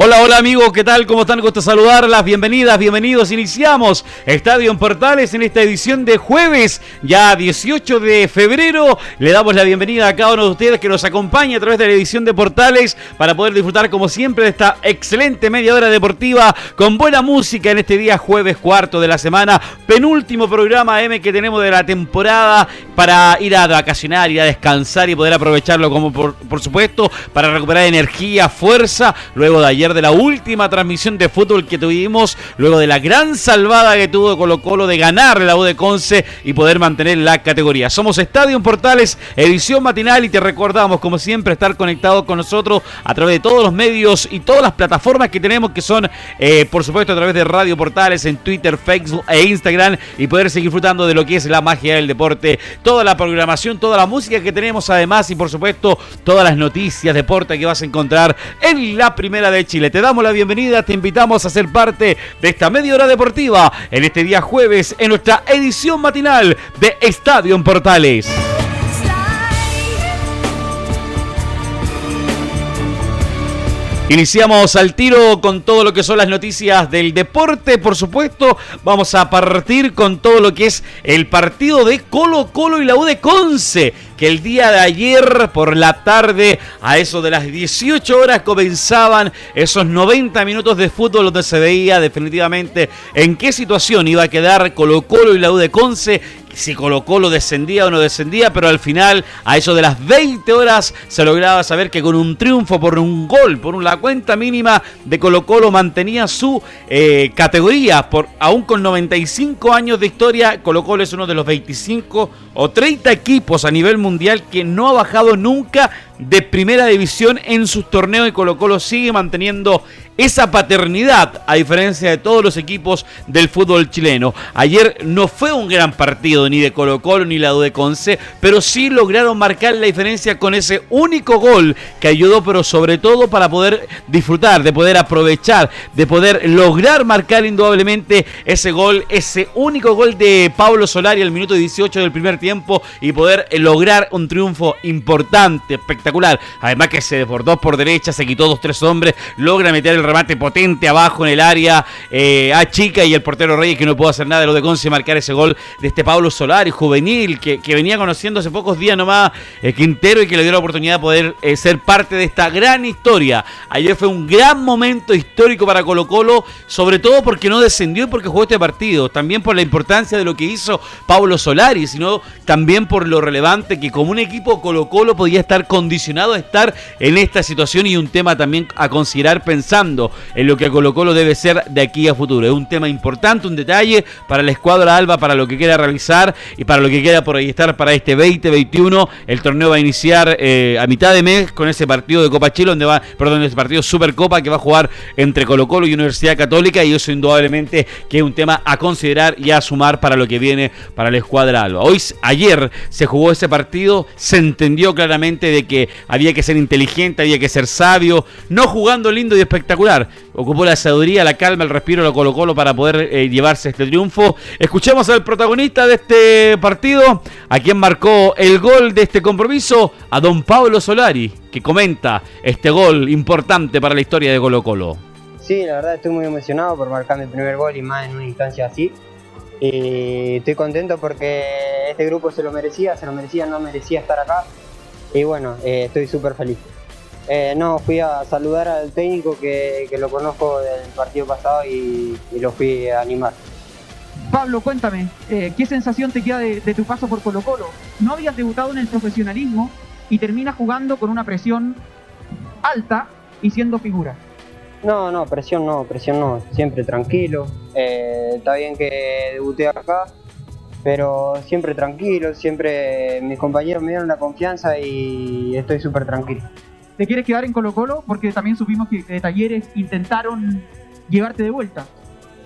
Hola, hola amigos, ¿qué tal? ¿Cómo están? Gusto saludarlas, bienvenidas, bienvenidos. Iniciamos Estadio en Portales en esta edición de jueves, ya 18 de febrero. Le damos la bienvenida a cada uno de ustedes que nos acompaña a través de la edición de Portales para poder disfrutar como siempre de esta excelente media hora deportiva con buena música en este día jueves cuarto de la semana, penúltimo programa M que tenemos de la temporada para ir a vacacionar, ir a descansar y poder aprovecharlo como por, por supuesto para recuperar energía, fuerza luego de ayer de la última transmisión de fútbol que tuvimos, luego de la gran salvada que tuvo Colo Colo de ganar la U Conce y poder mantener la categoría. Somos Estadio Portales, edición matinal y te recordamos como siempre estar conectado con nosotros a través de todos los medios y todas las plataformas que tenemos que son eh, por supuesto a través de Radio Portales en Twitter, Facebook e Instagram y poder seguir disfrutando de lo que es la magia del deporte, toda la programación, toda la música que tenemos además y por supuesto todas las noticias, deporte que vas a encontrar en la primera de Chile le Te damos la bienvenida, te invitamos a ser parte de esta media hora deportiva en este día jueves en nuestra edición matinal de Estadio en Portales. Iniciamos al tiro con todo lo que son las noticias del deporte, por supuesto. Vamos a partir con todo lo que es el partido de Colo Colo y la U Conce, que el día de ayer por la tarde, a eso de las 18 horas, comenzaban esos 90 minutos de fútbol donde se veía definitivamente en qué situación iba a quedar Colo Colo y la U de Conce si Colo Colo descendía o no descendía, pero al final, a eso de las 20 horas, se lograba saber que con un triunfo por un gol, por la cuenta mínima de Colo Colo, mantenía su eh, categoría. Por, aún con 95 años de historia, Colo Colo es uno de los 25 o 30 equipos a nivel mundial que no ha bajado nunca de primera división en sus torneos y Colo Colo sigue manteniendo esa paternidad, a diferencia de todos los equipos del fútbol chileno. Ayer no fue un gran partido ni de Colo Colo ni la de Conce, pero sí lograron marcar la diferencia con ese único gol que ayudó, pero sobre todo para poder disfrutar, de poder aprovechar, de poder lograr marcar indudablemente ese gol, ese único gol de Pablo Solari al minuto 18 del primer tiempo y poder lograr un triunfo importante, espectacular. Además que se desbordó por derecha, se quitó dos, tres hombres, logra meter el remate potente abajo en el área eh, a Chica y el portero Reyes que no pudo hacer nada. De lo de Conce marcar ese gol de este Pablo Solari, juvenil, que, venía conociendo hace pocos días nomás el Quintero y que le dio la oportunidad de poder eh, ser parte de esta gran historia. Ayer fue un gran momento histórico para Colo Colo, sobre todo porque no descendió y porque jugó este partido, también por la importancia de lo que hizo Pablo Solari, sino también por lo relevante que como un equipo Colo Colo podía estar condicionado a estar en esta situación y un tema también a considerar pensando en lo que Colo Colo debe ser de aquí a futuro. Es un tema importante, un detalle para la escuadra Alba, para lo que quiera realizar y para lo que quiera proyectar para este 2021. El torneo va a iniciar eh, a mitad de mes con ese partido de Copa Chile, donde va, perdón, ese partido Supercopa que va a jugar entre Colo Colo y Universidad Católica y eso indudablemente que es un tema a considerar y a sumar para lo que viene para la escuadra Alba. Hoy, ayer se jugó ese partido, se entendió claramente de que había que ser inteligente, había que ser sabio, no jugando lindo y espectacular Ocupó la sabiduría, la calma, el respiro, lo Colo Colo para poder eh, llevarse este triunfo. Escuchemos al protagonista de este partido, a quien marcó el gol de este compromiso, a don Pablo Solari, que comenta este gol importante para la historia de Colo Colo. Sí, la verdad estoy muy emocionado por marcar mi primer gol y más en una instancia así. Y estoy contento porque este grupo se lo merecía, se lo merecía, no merecía estar acá. Y bueno, eh, estoy súper feliz. Eh, no, fui a saludar al técnico que, lo conozco del partido pasado y, lo fui a animar. Pablo, cuéntame, eh, ¿qué sensación te queda de, tu paso por Colo Colo? No habías debutado en el profesionalismo y terminas jugando con una presión alta y siendo figura. No, no, presión no, presión no, siempre tranquilo. Eh, está bien que debuté acá, pero siempre tranquilo, siempre mis compañeros me dieron la confianza y estoy súper tranquilo. ¿Te quieres quedar en Colo Colo? Porque también supimos que Talleres intentaron llevarte de vuelta.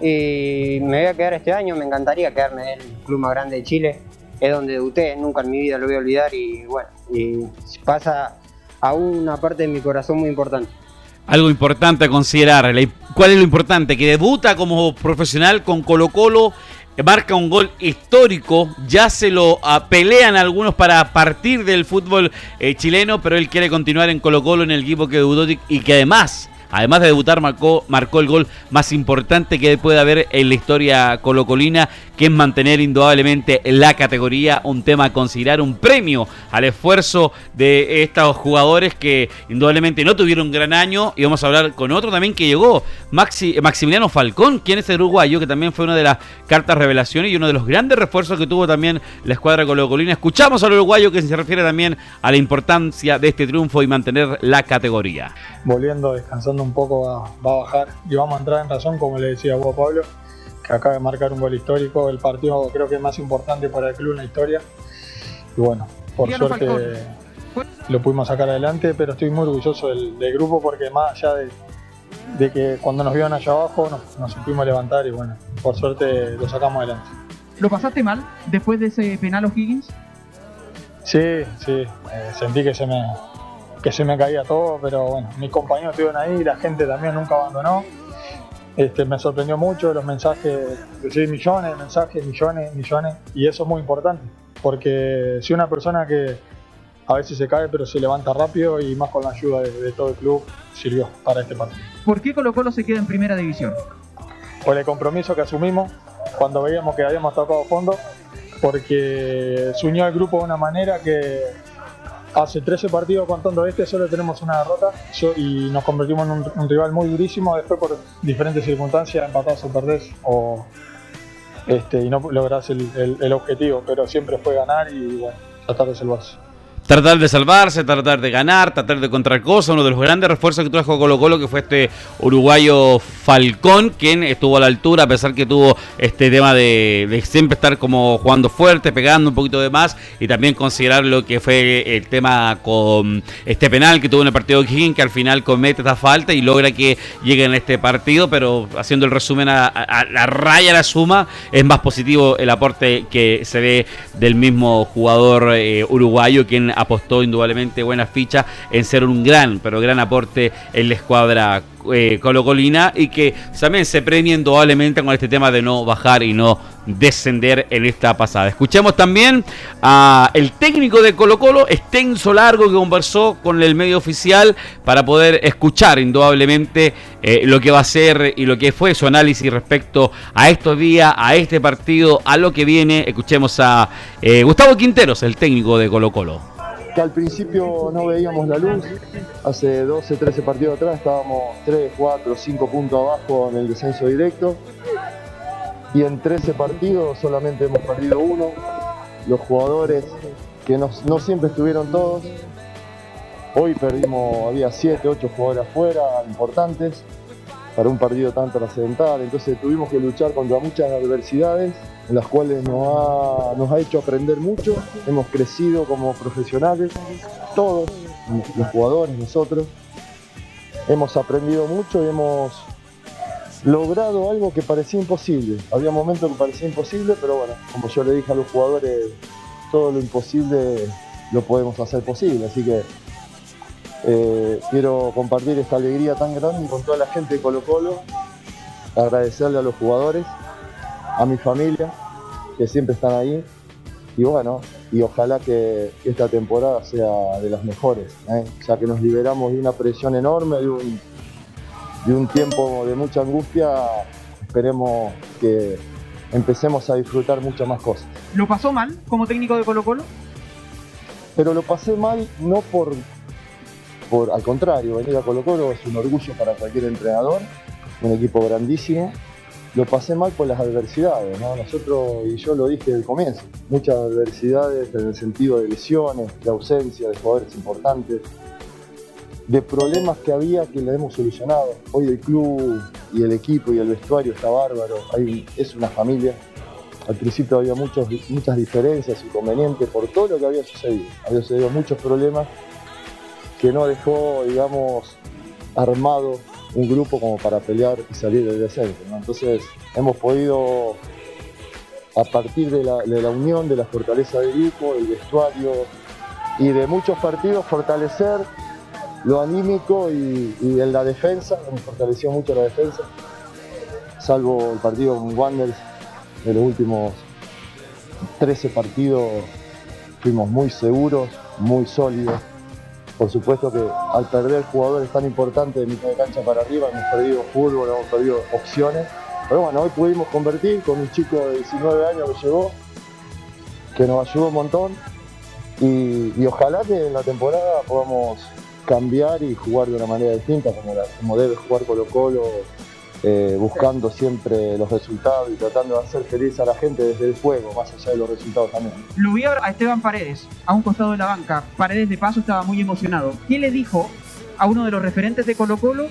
Y me voy a quedar este año, me encantaría quedarme en el club más grande de Chile. es donde debuté, nunca en mi vida lo voy a olvidar y bueno, y pasa a una parte de mi corazón muy importante. Algo importante a considerar, ¿cuál es lo importante? Que debuta como profesional con Colo Colo marca un gol histórico, ya se lo ah, pelean algunos para partir del fútbol eh, chileno, pero él quiere continuar en Colo Colo en el equipo que debutó y que además Además de debutar, marcó, el gol más importante que puede haber en la historia colocolina, que es mantener indudablemente la categoría, un tema a considerar, un premio al esfuerzo de estos jugadores que indudablemente no tuvieron un gran año. Y vamos a hablar con otro también que llegó, Maxi, Maximiliano Falcón, quien es el uruguayo, que también fue una de las cartas revelaciones y uno de los grandes refuerzos que tuvo también la escuadra colocolina. Escuchamos al uruguayo que se refiere también a la importancia de este triunfo y mantener la categoría. Volviendo, descansando un poco va, a bajar y vamos a entrar en razón, como le decía Hugo Pablo, que acaba de marcar un gol histórico, el partido creo que es más importante para el club en la historia. Y bueno, por suerte lo pudimos sacar adelante, pero estoy muy orgulloso del, grupo porque más allá de, que cuando nos vieron allá abajo nos, nos supimos levantar y bueno, por suerte lo sacamos adelante. ¿Lo pasaste mal después de ese penal O'Higgins? Sí, sí, eh, sentí que se me, que se me caía todo, pero bueno, mis compañeros estuvieron ahí, la gente también nunca abandonó. Este, me sorprendió mucho los mensajes, recibí millones de mensajes, millones, millones, y eso es muy importante, porque si una persona que a veces se cae pero se levanta rápido y más con la ayuda de, todo el club sirvió para este partido. ¿Por qué Colo Colo se queda en primera división? Por el compromiso que asumimos cuando veíamos que habíamos tocado fondo, porque se unió el grupo de una manera que hace 13 partidos contando este, solo tenemos una derrota y nos convertimos en un, rival muy durísimo. Después, por diferentes circunstancias, empatás o perdés o, este, y no lográs el, el objetivo, pero siempre fue ganar y bueno, tratar de salvarse tratar de salvarse, tratar de ganar, tratar de contra cosa. Uno de los grandes refuerzos que trajo Colo Colo, que fue este uruguayo Falcón, quien estuvo a la altura, a pesar que tuvo este tema de, siempre estar como jugando fuerte, pegando un poquito de más, y también considerar lo que fue el tema con este penal que tuvo en el partido de King, que al final comete esta falta y logra que llegue en este partido, pero haciendo el resumen a, la raya, la suma, es más positivo el aporte que se ve del mismo jugador eh, uruguayo, quien apostó indudablemente buena ficha en ser un gran, pero gran aporte en la escuadra eh, colocolina y que también se premia indudablemente con este tema de no bajar y no descender en esta pasada. Escuchemos también a el técnico de Colo Colo, extenso largo, que conversó con el medio oficial para poder escuchar indudablemente eh, lo que va a ser y lo que fue su análisis respecto a estos días, a este partido, a lo que viene. Escuchemos a eh, Gustavo Quinteros, el técnico de Colo Colo que al principio no veíamos la luz. Hace 12, 13 partidos atrás estábamos 3, 4, 5 puntos abajo en el descenso directo. Y en 13 partidos solamente hemos perdido uno. Los jugadores que no, siempre estuvieron todos. Hoy perdimos, había 7, 8 jugadores afuera, importantes, para un partido tan trascendental. Entonces tuvimos que luchar contra muchas adversidades en las cuales nos ha, nos ha hecho aprender mucho, hemos crecido como profesionales, todos, los jugadores, nosotros, hemos aprendido mucho y hemos logrado algo que parecía imposible. Había momentos que parecía imposible, pero bueno, como yo le dije a los jugadores, todo lo imposible lo podemos hacer posible, así que eh, quiero compartir esta alegría tan grande con toda la gente de Colo Colo, agradecerle a los jugadores, a mi familia, que siempre están ahí. Y bueno, y ojalá que esta temporada sea de las mejores, ¿eh? ya que nos liberamos de una presión enorme, de un, de un tiempo de mucha angustia, esperemos que empecemos a disfrutar muchas más cosas. ¿Lo pasó mal como técnico de Colo Colo? Pero lo pasé mal no por, por al contrario, venir a Colo Colo es un orgullo para cualquier entrenador, un equipo grandísimo, lo pasé mal por las adversidades, ¿no? Nosotros, y yo lo dije desde el comienzo, muchas adversidades en el sentido de lesiones, de ausencia de jugadores importantes, de problemas que había que le hemos solucionado. Hoy el club y el equipo y el vestuario está bárbaro, es una familia. Al principio había muchas diferencias, inconvenientes por todo lo que había sucedido. Había sucedido muchos problemas que no dejó, digamos, armado un grupo como para pelear y salir del descenso. Entonces hemos podido a partir de la, unión, de la fortaleza del grupo, del vestuario y de muchos partidos, fortalecer lo anímico y, y en la defensa, me fortaleció mucho la defensa, salvo el partido con Wanderers de los últimos 13 partidos fuimos muy seguros, muy sólidos. Por supuesto que al perder jugadores tan importantes de mitad de cancha para arriba, hemos perdido fútbol, hemos perdido opciones. Pero bueno, hoy pudimos convertir con un chico de 19 años que llegó, que nos ayudó un montón. Y, ojalá que en la temporada podamos cambiar y jugar de una manera distinta, como debe jugar Colo Colo, eh, buscando siempre los resultados y tratando de hacer feliz a la gente desde el juego, más allá de los resultados también. Lo vi a Esteban Paredes, a un costado de la banca. Paredes de paso estaba muy emocionado. ¿Qué le dijo a uno de los referentes de Colo Colo?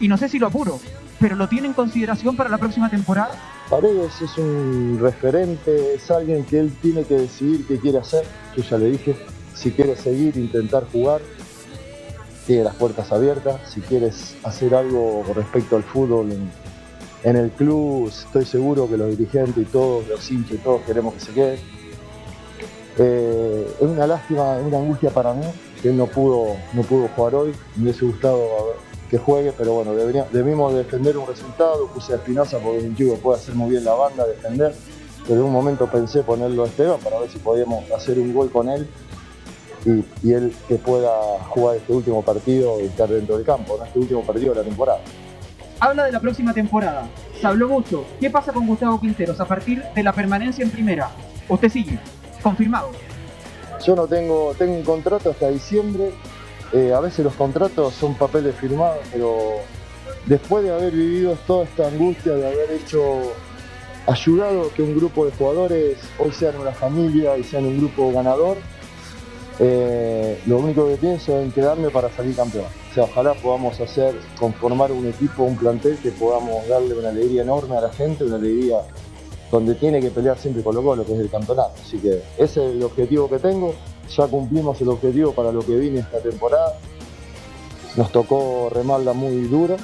Y no sé si lo apuro, pero lo tiene en consideración para la próxima temporada. Paredes es un referente, es alguien que él tiene que decidir qué quiere hacer. Yo ya le dije, si quiere seguir, intentar jugar, tiene las puertas abiertas. Si quieres hacer algo respecto al fútbol en, el club, estoy seguro que los dirigentes y todos, los hinchas y todos queremos que se quede. Eh, es una lástima, una angustia para mí que él no pudo, no pudo jugar hoy. Me hubiese gustado que juegue, pero bueno, debimos defender un resultado. Puse a Espinosa porque un chico puede hacer muy bien la banda, defender. Pero en un momento pensé ponerlo a Esteban para ver si podíamos hacer un gol con él y, y él que pueda jugar este último partido y estar dentro del campo, ¿no? este último partido de la temporada. Habla de la próxima temporada. Se habló mucho. ¿Qué pasa con Gustavo Quinteros a partir de la permanencia en primera? Usted sigue. Confirmado. Yo no tengo, tengo un contrato hasta diciembre. eh, a veces los contratos son papeles firmados, pero después de haber vivido toda esta angustia, de haber hecho, ayudado que un grupo de jugadores hoy sean una familia y sean un grupo ganador, eh, lo único que pienso es en quedarme para salir campeón. O sea, ojalá podamos hacer, conformar un equipo, un plantel que podamos darle una alegría enorme a la gente, una alegría donde tiene que pelear siempre Colo Colo, que es el campeonato. Así que ese es el objetivo que tengo. Ya cumplimos el objetivo para lo que vine esta temporada. Nos tocó remarla muy dura,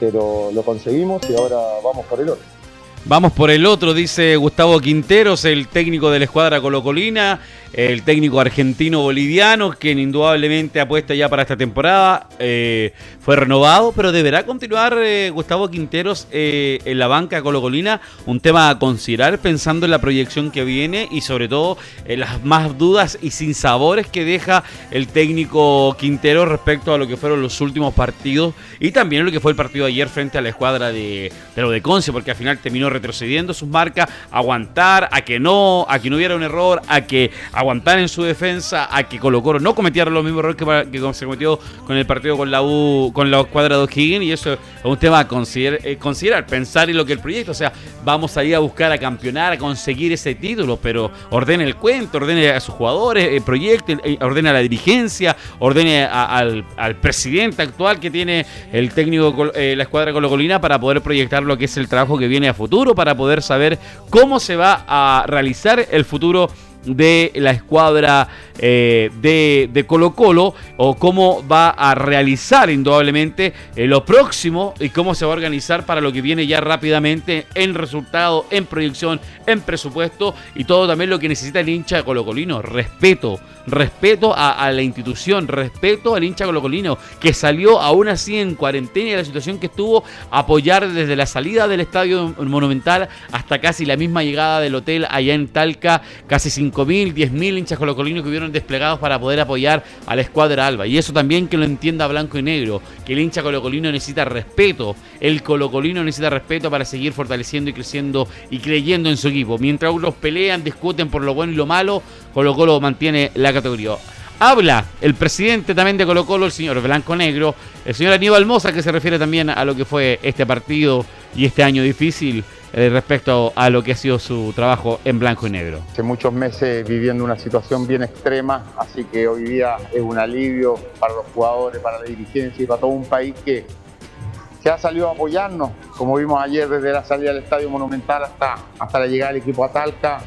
pero lo conseguimos y ahora vamos por el otro. Vamos por el otro, dice Gustavo Quinteros, el técnico de la escuadra colocolina, el técnico argentino-boliviano, quien indudablemente apuesta ya para esta temporada. eh, fue renovado, pero deberá continuar eh, Gustavo Quinteros eh, en la banca colocolina. Un tema a considerar pensando en la proyección que viene y sobre todo en las más dudas y sinsabores que deja el técnico Quintero respecto a lo que fueron los últimos partidos y también lo que fue el partido de ayer frente a la escuadra de, de lo de Conce, porque al final terminó retrocediendo sus marcas, aguantar, a que no, a que no hubiera un error, a que aguantar en su defensa, a que Colo Colo no cometiera los mismos errores que, que se cometió con el partido con la U, con la escuadra de O'Higgins, y eso es un tema a consider- eh, considerar, pensar en lo que el proyecto, o sea, vamos ahí a buscar a campeonar, a conseguir ese título, pero ordene el cuento, ordene a sus jugadores, proyecte, eh, ordene a la dirigencia, ordene a- al, al presidente actual que tiene el técnico, eh, la escuadra colocolina para poder proyectar lo que es el trabajo que viene a futuro, para poder saber cómo se va a realizar el futuro de la escuadra eh, de, de Colo Colo o cómo va a realizar indudablemente eh, lo próximo y cómo se va a organizar para lo que viene ya rápidamente en resultado, en proyección, en presupuesto y todo también lo que necesita el hincha colocolino, respeto, respeto a, la institución, respeto al hincha colocolino que salió aún así en cuarentena y la situación que estuvo apoyar desde la salida del estadio monumental hasta casi la misma llegada del hotel allá en Talca, casi 5.000, 10.000 hinchas colocolinos que hubieron desplegados para poder apoyar a la escuadra Alba. Y eso también que lo entienda blanco y negro, que el hincha colocolino necesita respeto, el colocolino necesita respeto para seguir fortaleciendo y creciendo y creyendo en su equipo. Mientras unos pelean, discuten por lo bueno y lo malo, Colo Colo mantiene la categoría. Habla el presidente también de Colo Colo, el señor Blanco Negro, el señor Aníbal Moza, que se refiere también a lo que fue este partido y este año difícil eh, respecto a lo que ha sido su trabajo en blanco y negro. Hace muchos meses viviendo una situación bien extrema, así que hoy día es un alivio para los jugadores, para la dirigencia y para todo un país que se ha salido a apoyarnos, como vimos ayer desde la salida del Estadio Monumental hasta, hasta la llegada del equipo a Talca.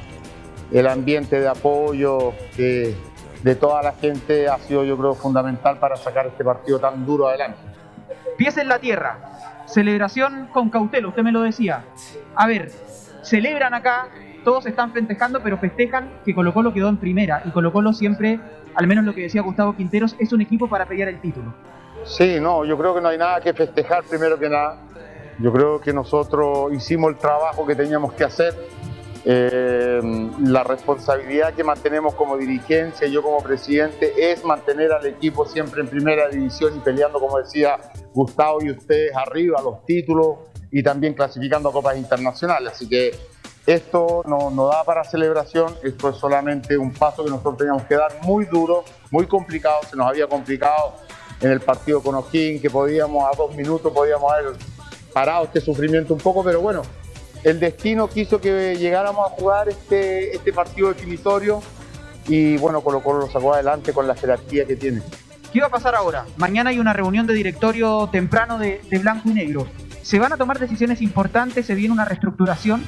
El ambiente de apoyo que de toda la gente ha sido yo creo fundamental para sacar este partido tan duro adelante. Pies en la tierra. Celebración con cautela, usted me lo decía. A ver, celebran acá, todos están festejando, pero festejan que Colo Colo quedó en primera. Y Colo Colo siempre, al menos lo que decía Gustavo Quinteros, es un equipo para pelear el título. Sí, no, yo creo que no hay nada que festejar primero que nada. Yo creo que nosotros hicimos el trabajo que teníamos que hacer. Eh, la responsabilidad que mantenemos como dirigencia yo como presidente es mantener al equipo siempre en primera división y peleando, como decía Gustavo y ustedes, arriba los títulos y también clasificando a copas internacionales. Así que esto no, no da para celebración, esto es solamente un paso que nosotros teníamos que dar muy duro, muy complicado, se nos había complicado en el partido con O'Higgins, que podíamos a dos minutos, podíamos haber parado este sufrimiento un poco, pero bueno, el destino quiso que llegáramos a jugar este, este partido definitorio y bueno, Colo Colo lo sacó adelante con la jerarquía que tiene. ¿Qué va a pasar ahora? Mañana hay una reunión de directorio temprano de, de blanco y negro. ¿Se van a tomar decisiones importantes? ¿Se viene una reestructuración?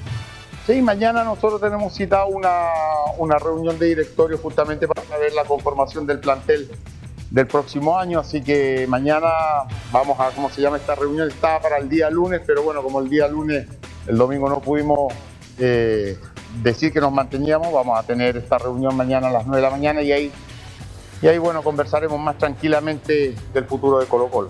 Sí, mañana nosotros tenemos citado una, una reunión de directorio justamente para saber la conformación del plantel del próximo año, así que mañana vamos a, ¿cómo se llama esta reunión? Está para el día lunes, pero bueno, como el día lunes, el domingo no pudimos eh, decir que nos manteníamos, vamos a tener esta reunión mañana a las 9 de la mañana y ahí, y ahí bueno, conversaremos más tranquilamente del futuro de Colo Colo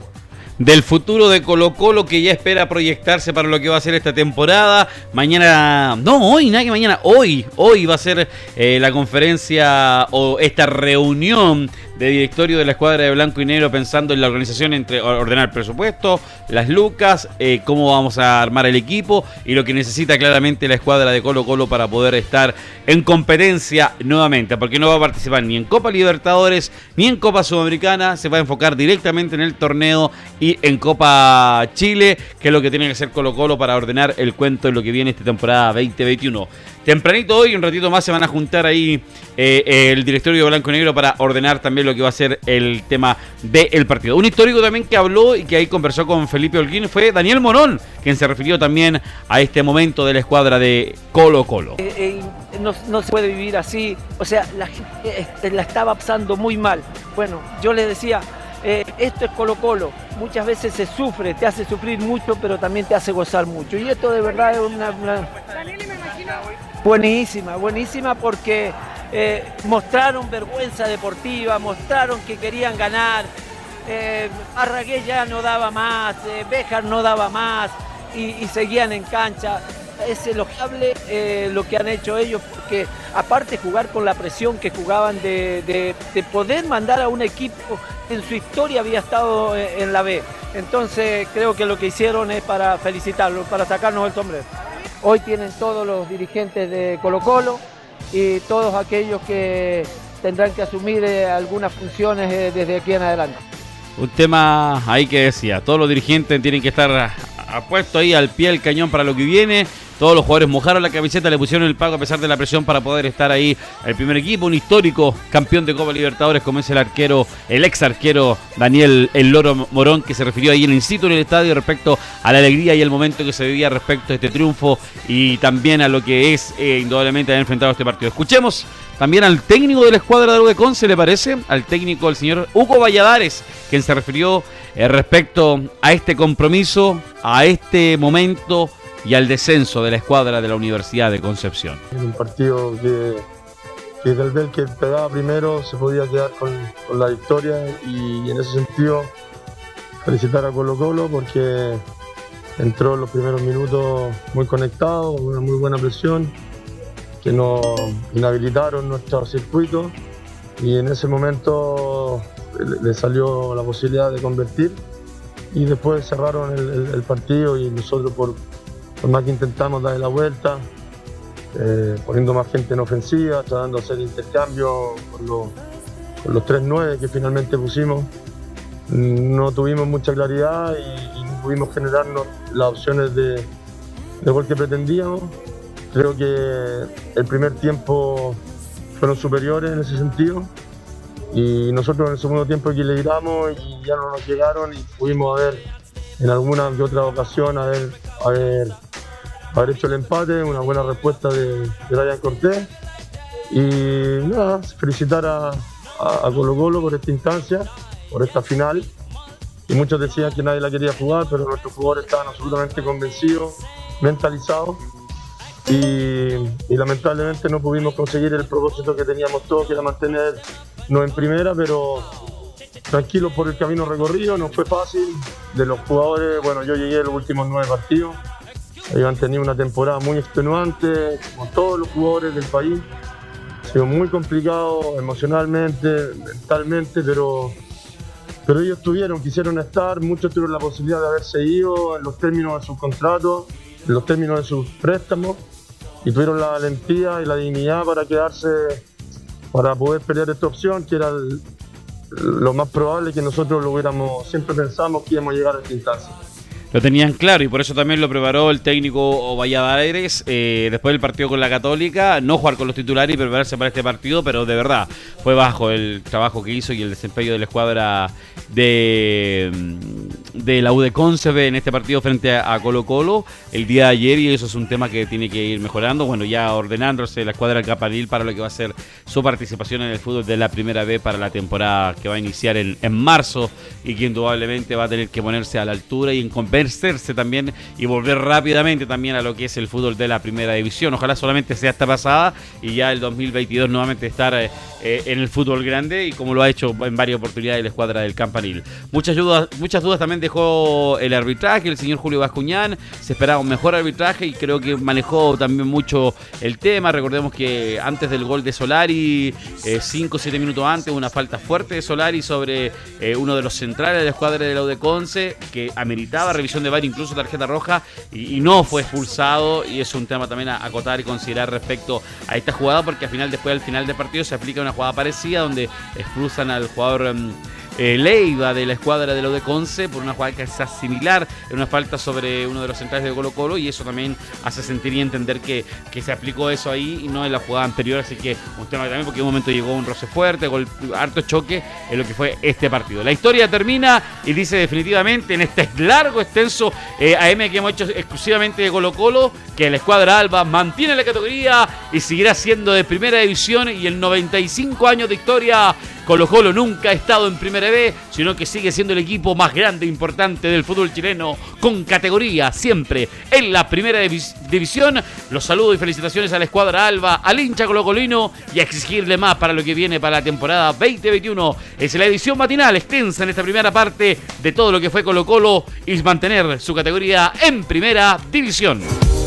del futuro de Colo Colo que ya espera proyectarse para lo que va a ser esta temporada. Mañana, no, hoy, nada que mañana, hoy, hoy va a ser eh, la conferencia o esta reunión de directorio de la escuadra de blanco y negro pensando en la organización entre ordenar presupuesto, las lucas, eh, cómo vamos a armar el equipo y lo que necesita claramente la escuadra de Colo Colo para poder estar en competencia nuevamente, porque no va a participar ni en Copa Libertadores ni en Copa Sudamericana, se va a enfocar directamente en el torneo y en Copa Chile, que es lo que tiene que hacer Colo Colo para ordenar el cuento de lo que viene esta temporada 2021. Tempranito hoy, un ratito más, se van a juntar ahí eh, el directorio de Blanco y Negro para ordenar también lo que va a ser el tema del partido. Un histórico también que habló y que ahí conversó con Felipe Holguín fue Daniel Morón, quien se refirió también a este momento de la escuadra de Colo Colo. Eh, eh, no, se puede vivir así, o sea, la gente la estaba pasando muy mal. Bueno, yo le decía, esto es Colo Colo. Muchas veces se sufre, te hace sufrir mucho, pero también te hace gozar mucho. Y esto de verdad es una... una... Buenísima, buenísima porque eh, mostraron vergüenza deportiva, mostraron que querían ganar. Eh, ya no daba más, eh, Béjar no daba más y, seguían en cancha. Es elogiable eh, lo que han hecho ellos porque aparte jugar con la presión que jugaban de, poder mandar a un equipo en su historia había estado en la B. Entonces creo que lo que hicieron es para felicitarlos, para sacarnos el sombrero. Hoy tienen todos los dirigentes de Colo Colo y todos aquellos que tendrán que asumir eh, algunas funciones eh, desde aquí en adelante. Un tema ahí que decía, todos los dirigentes tienen que estar apuestos ahí al pie del cañón para lo que viene todos los jugadores mojaron la camiseta, le pusieron el pago a pesar de la presión para poder estar ahí el primer equipo. Un histórico campeón de Copa Libertadores como es el arquero, el ex arquero Daniel El Loro Morón, que se refirió ahí en el sitio en el estadio respecto a la alegría y el momento que se vivía respecto a este triunfo y también a lo que es eh, indudablemente haber enfrentado este partido. Escuchemos también al técnico de la escuadra de Uruguay se le parece, al técnico el señor Hugo Valladares, quien se refirió eh, respecto a este compromiso, a este momento y al descenso de la escuadra de la Universidad de Concepción. un partido que, que tal vez que pegaba primero se podía quedar con, la victoria y en ese sentido felicitar a Colo Colo porque entró en los primeros minutos muy conectado, con una muy buena presión, que nos inhabilitaron nuestro circuito y en ese momento le salió la posibilidad de convertir y después cerraron el partido y nosotros por, por más que intentamos darle la vuelta, eh, poniendo más gente en ofensiva, tratando de hacer intercambio con los, con 3-9 que finalmente pusimos, no tuvimos mucha claridad y, no pudimos generarnos las opciones de, de gol que pretendíamos. Creo que el primer tiempo fueron superiores en ese sentido y nosotros en el segundo tiempo equilibramos y ya no nos llegaron y pudimos haber en alguna que otra ocasión haber, haber haber hecho el empate, una buena respuesta de, de Ryan Cortés. Y nada, felicitar a, Colo Colo por esta instancia, por esta final. Y muchos decían que nadie la quería jugar, pero nuestros jugadores estaban absolutamente convencidos, mentalizados. y, lamentablemente no pudimos conseguir el propósito que teníamos todos, que era mantenernos en primera, pero tranquilo por el camino recorrido, no fue fácil. De los jugadores, bueno, yo llegué los últimos nueve partidos, han tenido una temporada muy extenuante, como todos los jugadores del país. Ha sido muy complicado emocionalmente, mentalmente, pero, pero ellos tuvieron, quisieron estar, muchos tuvieron la posibilidad de haberse ido en los términos de sus contratos, en los términos de sus préstamos y tuvieron la valentía y la dignidad para quedarse, para poder pelear esta opción, que era lo más probable que nosotros lo hubiéramos, siempre pensamos que íbamos a llegar a esta instancia lo tenían claro y por eso también lo preparó el técnico Valladares eh, después del partido con la Católica, no jugar con los titulares y prepararse para este partido, pero de verdad fue bajo el trabajo que hizo y el desempeño de la escuadra de, de la U de Concebe en este partido frente a Colo Colo el día de ayer y eso es un tema que tiene que ir mejorando, bueno ya ordenándose la escuadra del Capanil para lo que va a ser su participación en el fútbol de la primera vez para la temporada que va a iniciar en, en marzo y que indudablemente va a tener que ponerse a la altura y en convencerse también y volver rápidamente también a lo que es el fútbol de la primera división. Ojalá solamente sea esta pasada y ya el 2022 nuevamente estar eh, eh, en el fútbol grande y como lo ha hecho en varias oportunidades la escuadra del Campanil. Muchas dudas, muchas dudas también dejó el arbitraje, el señor Julio Bascuñán. Se esperaba un mejor arbitraje y creo que manejó también mucho el tema. Recordemos que antes del gol de Solari, 5 o 7 minutos antes, una falta fuerte de Solari sobre uno de los centrales de la de la UDECONCE que ameritaba revisión de VAR, incluso tarjeta roja, y, no fue expulsado. Y es un tema también a acotar y considerar respecto a esta jugada, porque al final, después del final del partido, se aplica una jugada parecida donde expulsan al jugador. Em, eh, Leiva de la escuadra de lo Conce por una jugada que es similar, en una falta sobre uno de los centrales de Colo Colo y eso también hace sentir y entender que, que se aplicó eso ahí y no en la jugada anterior, así que un tema también porque en un momento llegó un roce fuerte, gol, harto choque en lo que fue este partido. La historia termina y dice definitivamente en este largo, extenso eh, AM que hemos hecho exclusivamente de Colo Colo, que la escuadra Alba mantiene la categoría y seguirá siendo de primera división y el 95 años de historia Colo Colo nunca ha estado en Primera B, sino que sigue siendo el equipo más grande e importante del fútbol chileno, con categoría siempre en la Primera División. Los saludos y felicitaciones a la escuadra Alba, al hincha colocolino y a exigirle más para lo que viene para la temporada 2021. Es la edición matinal extensa en esta primera parte de todo lo que fue Colo Colo y mantener su categoría en Primera División.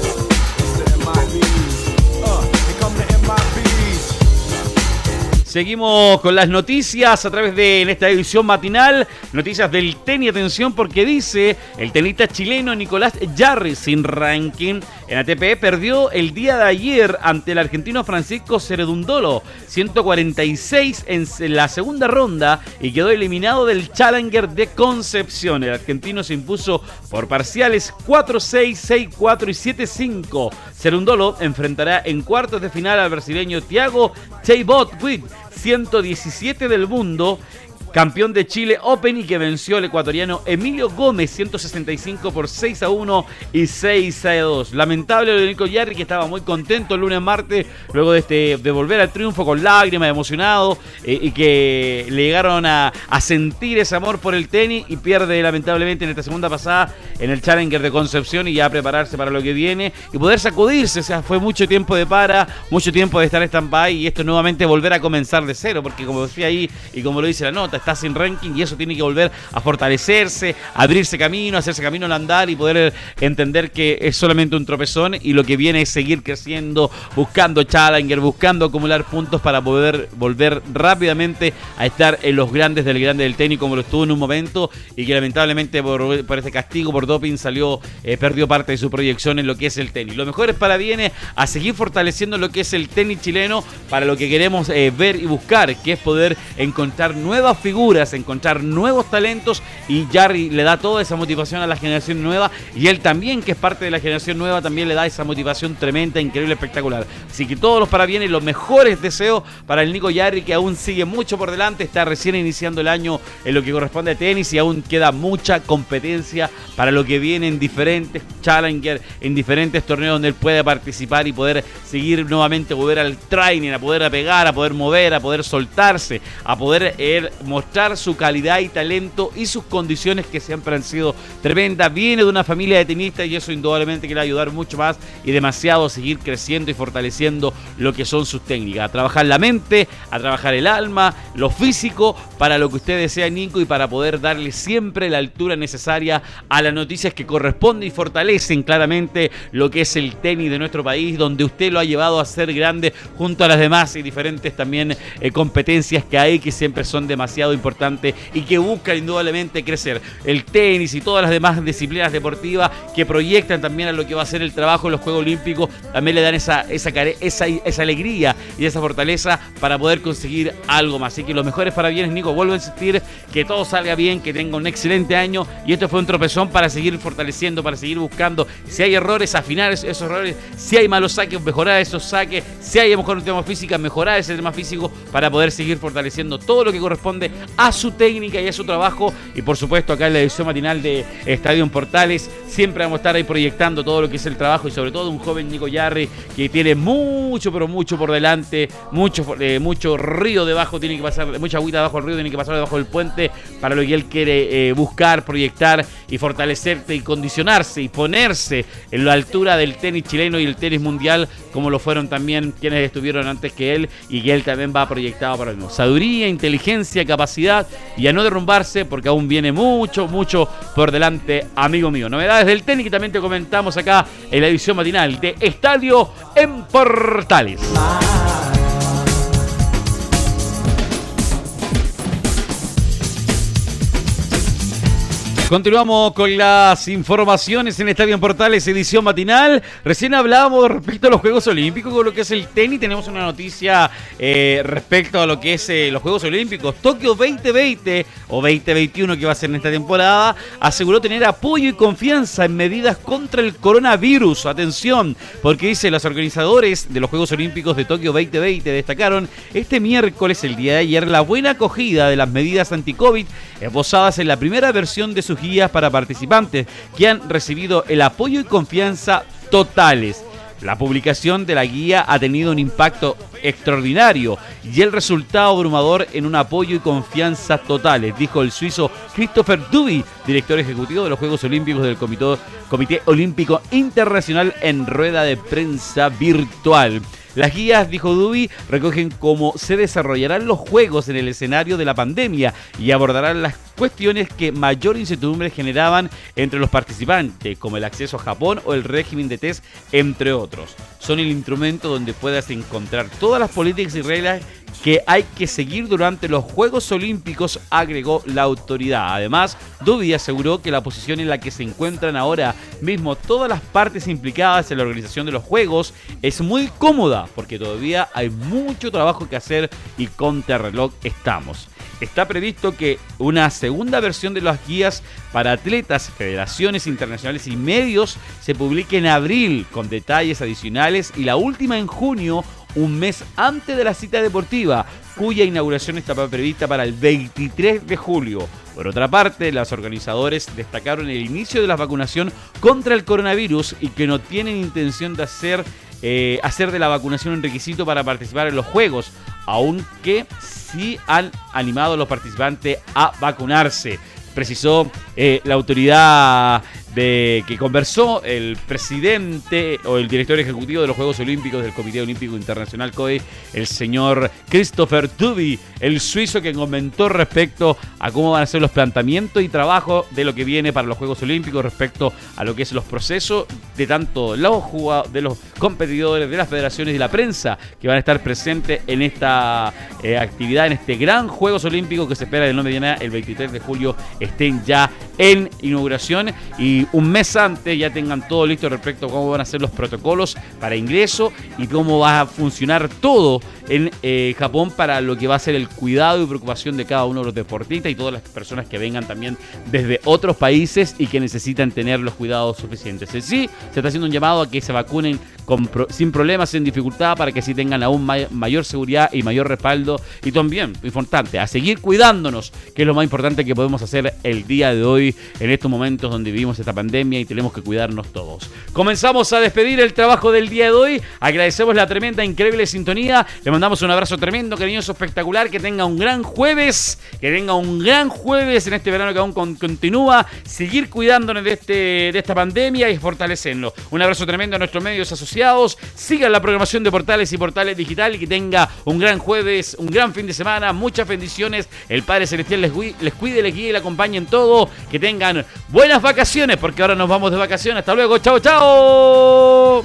Seguimos con las noticias a través de esta edición matinal, noticias del tenis, atención porque dice el tenista chileno Nicolás Jarry sin ranking en ATP perdió el día de ayer ante el argentino Francisco Ceredundolo, 146 en la segunda ronda y quedó eliminado del Challenger de Concepción. El argentino se impuso por parciales 4-6, 6-4 y 7-5. Cerundolo enfrentará en cuartos de final al brasileño Thiago Cheibot 117 del mundo campeón de Chile Open y que venció al ecuatoriano Emilio Gómez 165 por 6 a 1 y 6 a 2. Lamentable lo de Nico Yarri que estaba muy contento el lunes martes luego de, este, de volver al triunfo con lágrimas, emocionado eh, y que le llegaron a, sentir ese amor por el tenis y pierde lamentablemente en esta segunda pasada en el Challenger de Concepción y ya prepararse para lo que viene y poder sacudirse. O sea, fue mucho tiempo de para, mucho tiempo de estar en stand-by y esto nuevamente volver a comenzar de cero porque como decía ahí y como lo dice la nota, está sin ranking y eso tiene que volver a fortalecerse, abrirse camino, hacerse camino al andar y poder entender que es solamente un tropezón y lo que viene es seguir creciendo, buscando challenger, buscando acumular puntos para poder volver rápidamente a estar en los grandes del grande del tenis como lo estuvo en un momento y que lamentablemente por, por este castigo por doping salió, eh, perdió parte de su proyección en lo que es el tenis. Lo mejor es para viene a seguir fortaleciendo lo que es el tenis chileno para lo que queremos eh, ver y buscar, que es poder encontrar nuevas figuras, encontrar nuevos talentos y Jarry le da toda esa motivación a la generación nueva y él también, que es parte de la generación nueva, también le da esa motivación tremenda, increíble, espectacular. Así que todos los parabienes los mejores deseos para el Nico Jarry que aún sigue mucho por delante, está recién iniciando el año en lo que corresponde a tenis y aún queda mucha competencia para lo que viene en diferentes challenger, en diferentes torneos donde él puede participar y poder seguir nuevamente, volver al training, a poder pegar, a poder mover, a poder soltarse, a poder él mostrar demostrar su calidad y talento y sus condiciones que siempre han sido tremendas. Viene de una familia de tenistas y eso indudablemente quiere ayudar mucho más y demasiado a seguir creciendo y fortaleciendo lo que son sus técnicas. A trabajar la mente, a trabajar el alma, lo físico, para lo que usted desea, Nico, y para poder darle siempre la altura necesaria a las noticias que corresponden y fortalecen claramente lo que es el tenis de nuestro país, donde usted lo ha llevado a ser grande junto a las demás y diferentes también eh, competencias que hay que siempre son demasiado importantes y que buscan indudablemente crecer. El tenis y todas las demás disciplinas deportivas que proyectan también a lo que va a ser el trabajo en los Juegos Olímpicos, también le dan esa, esa, esa, esa alegría y esa fortaleza para poder conseguir algo más. Así que los mejores parabienes, Nico. Vuelvo a insistir que todo salga bien, que tenga un excelente año y esto fue un tropezón para seguir fortaleciendo, para seguir buscando. Si hay errores, afinar esos errores. Si hay malos saques, mejorar esos saques. Si hay a lo mejor un tema físico, mejorar ese tema físico para poder seguir fortaleciendo todo lo que corresponde a su técnica y a su trabajo. Y por supuesto, acá en la edición matinal de Estadio Portales, siempre vamos a estar ahí proyectando todo lo que es el trabajo y sobre todo un joven Nico Yarri que tiene mucho, pero mucho por delante, mucho, eh, mucho río debajo, tiene que pasar, mucha agüita debajo del río, tiene que pasar debajo del puente para lo que él quiere eh, buscar, proyectar y fortalecerse y condicionarse y ponerse en la altura del tenis chileno y el tenis mundial, como lo fueron también quienes estuvieron antes que él y que él también va proyectado para el mismo. Sabiduría, inteligencia, capacidad y a no derrumbarse porque aún viene mucho, mucho por delante, amigo mío. Novedades del tenis que también te comentamos acá en la edición matinal de Estadio en Portales. Continuamos con las informaciones en Estadio en Portales, edición matinal. Recién hablábamos respecto a los Juegos Olímpicos, con lo que es el tenis. Tenemos una noticia eh, respecto a lo que es eh, los Juegos Olímpicos. Tokio 2020 o 2021 que va a ser en esta temporada, aseguró tener apoyo y confianza en medidas contra el coronavirus. Atención, porque dice los organizadores de los Juegos Olímpicos de Tokio 2020 destacaron este miércoles, el día de ayer, la buena acogida de las medidas anti-COVID esbozadas en la primera versión de sus guías para participantes que han recibido el apoyo y confianza totales. La publicación de la guía ha tenido un impacto extraordinario y el resultado abrumador en un apoyo y confianza totales, dijo el suizo Christopher Duby, director ejecutivo de los Juegos Olímpicos del Comité Olímpico Internacional en rueda de prensa virtual. Las guías, dijo Duby, recogen cómo se desarrollarán los juegos en el escenario de la pandemia y abordarán las cuestiones que mayor incertidumbre generaban entre los participantes, como el acceso a Japón o el régimen de test, entre otros. Son el instrumento donde puedas encontrar todas las políticas y reglas que hay que seguir durante los Juegos Olímpicos, agregó la autoridad. Además, Duby aseguró que la posición en la que se encuentran ahora mismo todas las partes implicadas en la organización de los Juegos es muy cómoda, porque todavía hay mucho trabajo que hacer y contrarreloj estamos. Está previsto que una segunda versión de las guías para atletas, federaciones internacionales y medios se publique en abril con detalles adicionales y la última en junio un mes antes de la cita deportiva, cuya inauguración estaba prevista para el 23 de julio. Por otra parte, los organizadores destacaron el inicio de la vacunación contra el coronavirus y que no tienen intención de hacer, eh, hacer de la vacunación un requisito para participar en los Juegos, aunque sí han animado a los participantes a vacunarse. Precisó eh, la autoridad de que conversó el presidente o el director ejecutivo de los Juegos Olímpicos del Comité Olímpico Internacional COE, el señor Christopher Duby, el suizo que comentó respecto a cómo van a ser los planteamientos y trabajo de lo que viene para los Juegos Olímpicos respecto a lo que es los procesos de tanto los jugadores, de los competidores, de las federaciones y la prensa que van a estar presentes en esta eh, actividad, en este gran Juegos Olímpicos que se espera del nombre de el 23 de julio estén ya en inauguración. Y un mes antes ya tengan todo listo respecto a cómo van a ser los protocolos para ingreso y cómo va a funcionar todo en eh, Japón para lo que va a ser el cuidado y preocupación de cada uno de los deportistas y todas las personas que vengan también desde otros países y que necesitan tener los cuidados suficientes. En sí, se está haciendo un llamado a que se vacunen sin problemas, sin dificultad, para que así tengan aún mayor seguridad y mayor respaldo. Y también, importante, a seguir cuidándonos, que es lo más importante que podemos hacer el día de hoy en estos momentos donde vivimos esta pandemia y tenemos que cuidarnos todos. Comenzamos a despedir el trabajo del día de hoy. Agradecemos la tremenda, increíble sintonía. Le mandamos un abrazo tremendo, cariñoso, espectacular. Que tenga un gran jueves. Que tenga un gran jueves en este verano que aún continúa. Seguir cuidándonos de, este, de esta pandemia y fortalecerlo. Un abrazo tremendo a nuestros medios asociados. Sigan la programación de Portales y Portales Digital y que tenga un gran jueves, un gran fin de semana. Muchas bendiciones. El Padre Celestial les, les cuide, les guíe y les acompañe en todo. Que tengan buenas vacaciones porque ahora nos vamos de vacaciones. Hasta luego. Chao, chao.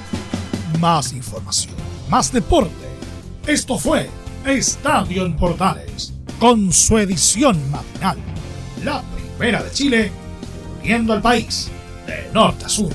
Más información, más deporte. Esto fue Estadio en Portales con su edición matinal. La primera de Chile, viendo al país de norte a sur.